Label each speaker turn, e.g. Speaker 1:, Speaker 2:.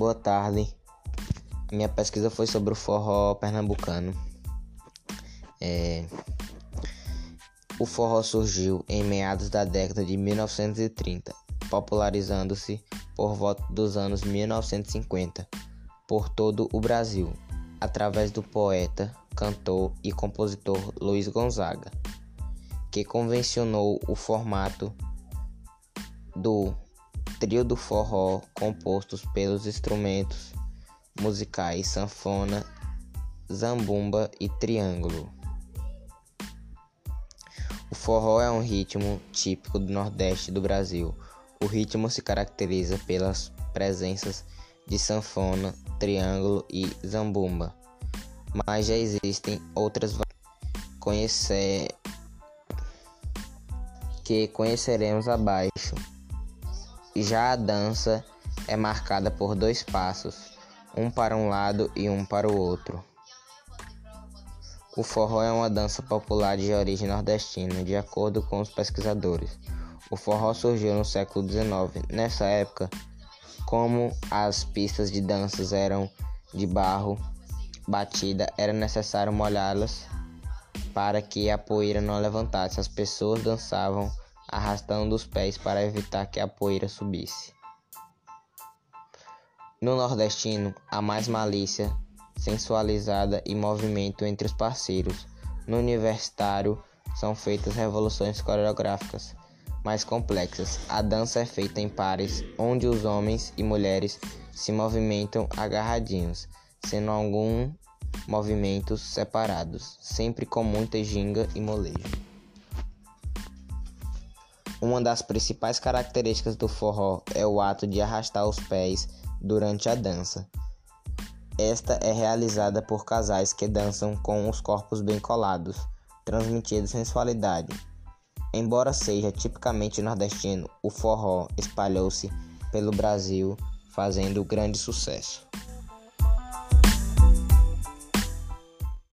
Speaker 1: Boa tarde. Minha pesquisa foi sobre o forró pernambucano. É... O forró surgiu em meados da década de 1930, popularizando-se por volta dos anos 1950 por todo o Brasil, através do poeta, cantor e compositor Luiz Gonzaga, que convencionou o formato do trio do forró compostos pelos instrumentos musicais sanfona, zambumba e triângulo. O forró é um ritmo típico do Nordeste do Brasil. O ritmo se caracteriza pelas presenças de sanfona, triângulo e zambumba, mas já existem outras conhecer que conheceremos abaixo. Já a dança é marcada por dois passos, um para um lado e um para o outro. O forró é uma dança popular de origem nordestina, de acordo com os pesquisadores. O forró surgiu no século XIX. Nessa época, como as pistas de danças eram de barro batida, era necessário molhá-las para que a poeira não levantasse. As pessoas dançavam arrastando os pés para evitar que a poeira subisse. No nordestino, há mais malícia, sensualizada e movimento entre os parceiros. No universitário, são feitas revoluções coreográficas mais complexas. A dança é feita em pares, onde os homens e mulheres se movimentam agarradinhos, sendo alguns movimentos separados, sempre com muita ginga e molejo. Uma das principais características do forró é o ato de arrastar os pés durante a dança. Esta é realizada por casais que dançam com os corpos bem colados, transmitindo sensualidade. Embora seja tipicamente nordestino, o forró espalhou-se pelo Brasil, fazendo grande sucesso.